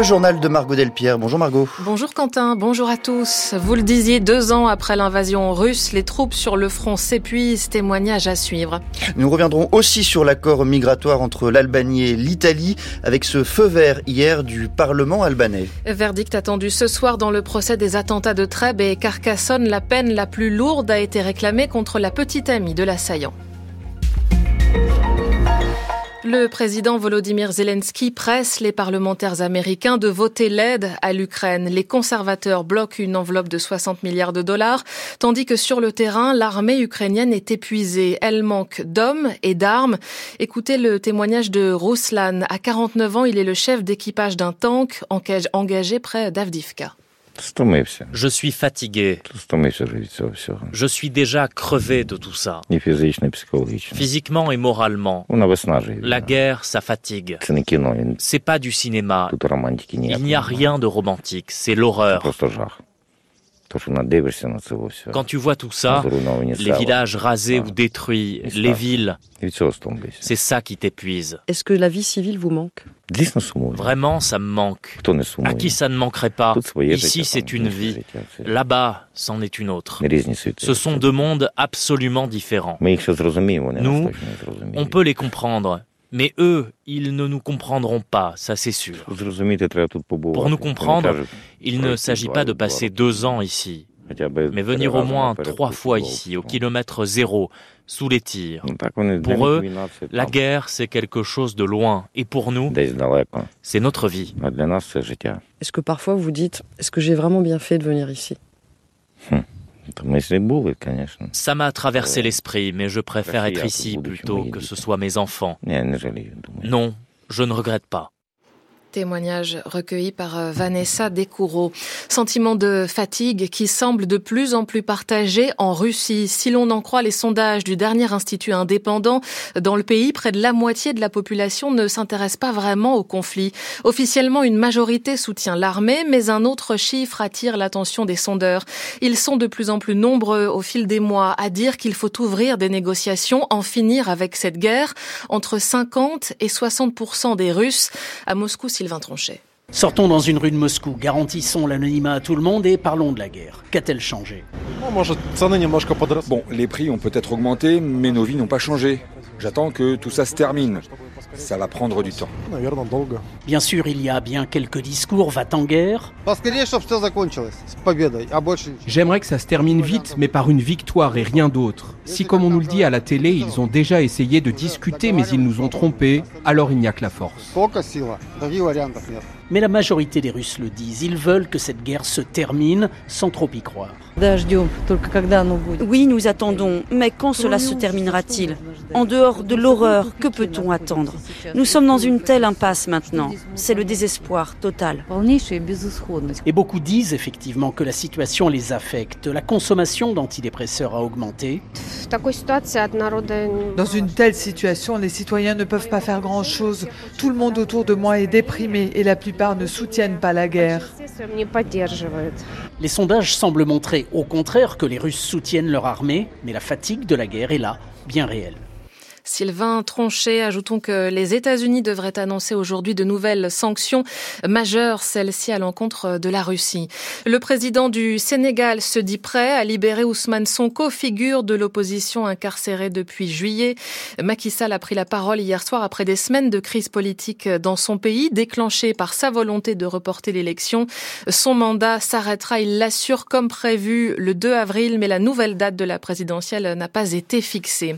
Le journal de Margot Delpierre. Bonjour Margot. Bonjour Quentin, bonjour à tous. Vous le disiez, deux ans après l'invasion russe, les troupes sur le front s'épuisent. Témoignage à suivre. Nous reviendrons aussi sur l'accord migratoire entre l'Albanie et l'Italie avec ce feu vert hier du Parlement albanais. Verdict attendu ce soir dans le procès des attentats de Trèbes et Carcassonne. La peine la plus lourde a été réclamée contre la petite amie de l'assaillant. Le président Volodymyr Zelensky presse les parlementaires américains de voter l'aide à l'Ukraine. Les conservateurs bloquent une enveloppe de 60 milliards de dollars, tandis que sur le terrain, l'armée ukrainienne est épuisée. Elle manque d'hommes et d'armes. Écoutez le témoignage de Ruslan. À 49 ans, il est le chef d'équipage d'un tank engagé près d'Avdivka. Je suis fatigué. Je suis déjà crevé de tout ça. Physiquement et moralement. La guerre, ça fatigue. C'est pas du cinéma. Il n'y a rien de romantique. C'est l'horreur. Quand tu vois tout ça, les villages rasés ou détruits, les villes, c'est ça qui t'épuise. Est-ce que la vie civile vous manque? Vraiment, ça me manque. À qui ça ne manquerait pas? Ici, c'est une vie. Là-bas, c'en est une autre. Ce sont deux mondes absolument différents. Nous, on peut les comprendre. Mais eux, ils ne nous comprendront pas, ça c'est sûr. Pour nous comprendre, il ne s'agit pas de passer deux ans ici, mais venir au moins trois fois ici, au kilomètre zéro, sous les tirs. Pour eux, la guerre, c'est quelque chose de loin, et pour nous, c'est notre vie. Est-ce que parfois vous dites, est-ce que j'ai vraiment bien fait de venir ici? Ça m'a traversé l'esprit, mais je préfère être ici plutôt que ce soit mes enfants. Non, je ne regrette pas. Témoignage recueilli par euh, Vanessa Descoureaux. Sentiment de fatigue qui semble de plus en plus partagé en Russie. Si l'on en croit les sondages du dernier institut indépendant, dans le pays, près de la moitié de la population ne s'intéresse pas vraiment au conflit. Officiellement, une majorité soutient l'armée, mais un autre chiffre attire l'attention des sondeurs. Ils sont de plus en plus nombreux au fil des mois à dire qu'il faut ouvrir des négociations, en finir avec cette guerre. Entre 50 et 60 des Russes à Moscou, Sylvain Tronchet. Sortons dans une rue de Moscou, garantissons l'anonymat à tout le monde et parlons de la guerre. Qu'a-t-elle changé? Bon, les prix ont peut-être augmenté, mais nos vies n'ont pas changé. J'attends que tout ça se termine. Ça va prendre du temps. Bien sûr, il y a bien quelques discours va en guerre. J'aimerais que ça se termine vite, mais par une victoire et rien d'autre. Si, comme on nous le dit à la télé, ils ont déjà essayé de discuter, mais ils nous ont trompés, alors il n'y a que la force. Mais la majorité des Russes le disent, ils veulent que cette guerre se termine sans trop y croire. Oui, nous attendons, mais quand cela se terminera-t-il? En dehors de l'horreur, que peut-on attendre? Nous sommes dans une telle impasse maintenant. C'est le désespoir total. Et beaucoup disent effectivement que la situation les affecte. La consommation d'antidépresseurs a augmenté. Dans une telle situation, les citoyens ne peuvent pas faire grand-chose. Tout le monde autour de moi est déprimé et la plupart Les sondages semblent montrer au contraire que les Russes soutiennent leur armée, mais la fatigue de la guerre est là, bien réelle. Sylvain Tronchet, ajoutons que les États-Unis devraient annoncer aujourd'hui de nouvelles sanctions majeures, celles-ci à l'encontre de la Russie. Le président du Sénégal se dit prêt à libérer Ousmane Sonko, figure de l'opposition incarcérée depuis juillet. Macky Sall a pris la parole hier soir après des semaines de crise politique dans son pays, déclenchée par sa volonté de reporter l'élection. Son mandat s'arrêtera, il l'assure, comme prévu le 2 avril, mais la nouvelle date de la présidentielle n'a pas été fixée.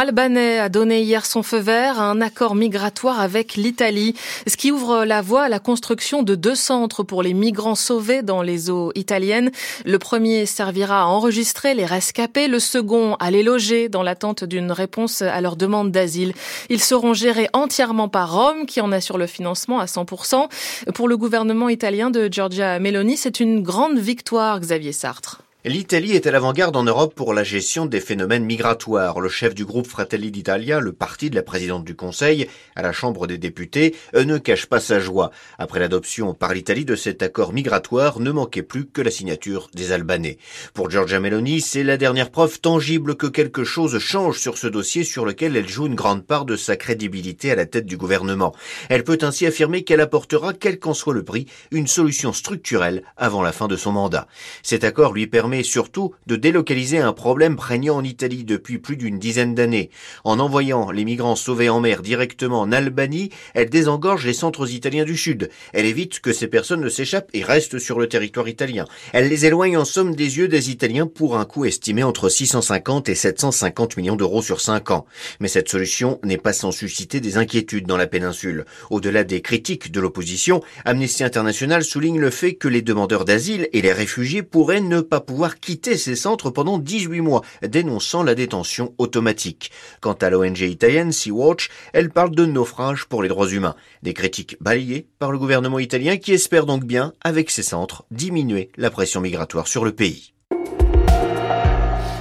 Albanais a donné hier son feu vert à un accord migratoire avec l'Italie, ce qui ouvre la voie à la construction de deux centres pour les migrants sauvés dans les eaux italiennes. Le premier servira à enregistrer les rescapés, le second à les loger dans l'attente d'une réponse à leur demande d'asile. Ils seront gérés entièrement par Rome, qui en assure le financement à 100%. Pour le gouvernement italien de Giorgia Meloni, c'est une grande victoire, Xavier Sartre. L'Italie est à l'avant-garde en Europe pour la gestion des phénomènes migratoires. Le chef du groupe Fratelli d'Italia, le parti de la présidente du Conseil, à la Chambre des députés, ne cache pas sa joie. Après l'adoption par l'Italie de cet accord migratoire, ne manquait plus que la signature des Albanais. Pour Giorgia Meloni, c'est la dernière preuve tangible que quelque chose change sur ce dossier sur lequel elle joue une grande part de sa crédibilité à la tête du gouvernement. Elle peut ainsi affirmer qu'elle apportera, quel qu'en soit le prix, une solution structurelle avant la fin de son mandat. Cet accord lui permet permet surtout de délocaliser un problème prégnant en Italie depuis plus d'une dizaine d'années. En envoyant les migrants sauvés en mer directement en Albanie, elle désengorge les centres italiens du Sud. Elle évite que ces personnes ne s'échappent et restent sur le territoire italien. Elle les éloigne en somme des yeux des Italiens pour un coût estimé entre 650 et 750 millions d'euros sur 5 ans. Mais cette solution n'est pas sans susciter des inquiétudes dans la péninsule. Au-delà des critiques de l'opposition, Amnesty International souligne le fait que les demandeurs d'asile et les réfugiés pourraient ne pas pouvoir quitter ces centres pendant 18 mois, dénonçant la détention automatique. Quant à l'ONG italienne Sea-Watch, elle parle de naufrage pour les droits humains. Des critiques balayées par le gouvernement italien qui espère donc bien, avec ces centres, diminuer la pression migratoire sur le pays.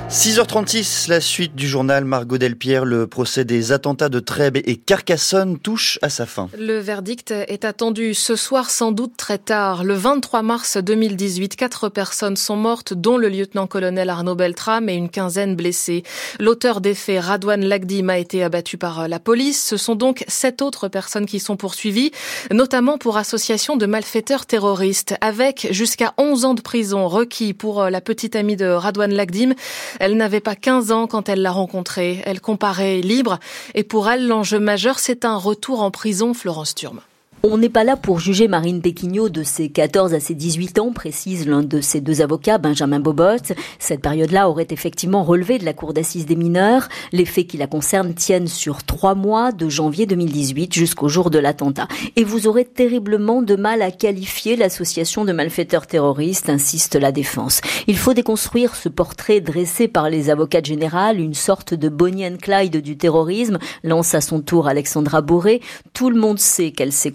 6h36, la suite du journal Margot Delpierre, le procès des attentats de Trèbes et Carcassonne touche à sa fin. Le verdict est attendu ce soir sans doute très tard. Le 23 mars 2018, quatre personnes sont mortes, dont le lieutenant-colonel Arnaud Beltram et une quinzaine blessés. L'auteur des faits, Radouane Lagdim, a été abattu par la police. Ce sont donc sept autres personnes qui sont poursuivies, notamment pour association de malfaiteurs terroristes, avec jusqu'à 11 ans de prison requis pour la petite amie de Radouane Lagdim. Elle n'avait pas 15 ans quand elle l'a rencontré. Elle comparait libre et pour elle, l'enjeu majeur, c'est un retour en prison, Florence Turme. On n'est pas là pour juger Marine Péquignot de ses 14 à ses 18 ans, précise l'un de ses deux avocats, Benjamin Bobot. Cette période-là aurait effectivement relevé de la cour d'assises des mineurs. Les faits qui la concernent tiennent sur trois mois, de janvier 2018 jusqu'au jour de l'attentat. Et vous aurez terriblement de mal à qualifier l'association de malfaiteurs terroristes, insiste la défense. Il faut déconstruire ce portrait dressé par les avocats généraux, une sorte de Bonnie and Clyde du terrorisme, lance à son tour Alexandra Bourré. Tout le monde sait qu'elle s'est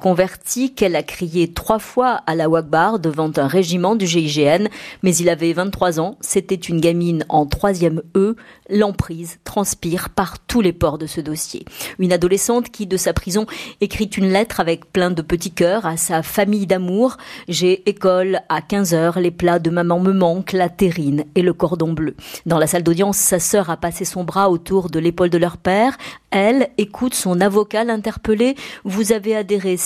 qu'elle a crié trois fois à la Wagbar devant un régiment du GIGN, mais il avait 23 ans, c'était une gamine en troisième E, l'emprise transpire par tous les ports de ce dossier. Une adolescente qui, de sa prison, écrit une lettre avec plein de petits cœurs à sa famille d'amour. J'ai école à 15 heures, les plats de maman me manquent, la terrine et le cordon bleu. Dans la salle d'audience, sa sœur a passé son bras autour de l'épaule de leur père. Elle écoute son avocat l'interpeller. Vous avez adhéré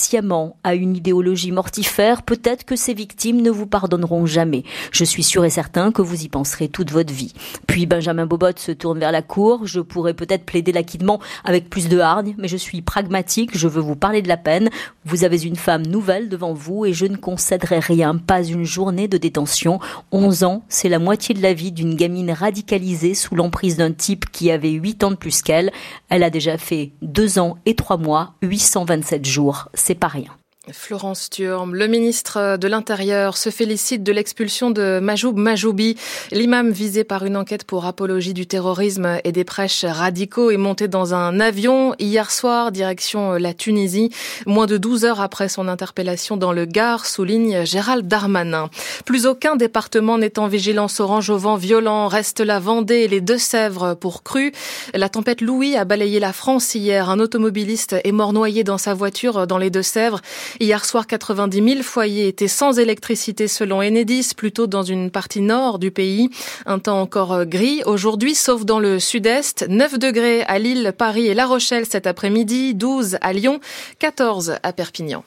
à une idéologie mortifère. Peut-être que ces victimes ne vous pardonneront jamais. Je suis sûr et certain que vous y penserez toute votre vie. Puis Benjamin Bobot se tourne vers la cour. Je pourrais peut-être plaider l'acquittement avec plus de hargne, mais je suis pragmatique. Je veux vous parler de la peine. Vous avez une femme nouvelle devant vous et je ne concéderai rien, pas une journée de détention. 11 ans, c'est la moitié de la vie d'une gamine radicalisée sous l'emprise d'un type qui avait 8 ans de plus qu'elle. Elle a déjà fait deux ans et trois mois, 827 jours, c'est pas rien. Florence Turme, le ministre de l'Intérieur se félicite de l'expulsion de Majoub Majoubi. L'imam visé par une enquête pour apologie du terrorisme et des prêches radicaux est monté dans un avion hier soir direction la Tunisie, moins de 12 heures après son interpellation dans le Gard, souligne Gérald Darmanin. Plus aucun département n'est en vigilance orange au vent violent. Reste la Vendée et les Deux-Sèvres pour cru. La tempête Louis a balayé la France hier. Un automobiliste est mort noyé dans sa voiture dans les Deux-Sèvres. Hier soir, 90 000 foyers étaient sans électricité selon Enedis, plutôt dans une partie nord du pays. Un temps encore euh, gris aujourd'hui, sauf dans le sud-est. 9 degrés à Lille, Paris et La Rochelle cet après-midi, 12 à Lyon, 14 à Perpignan.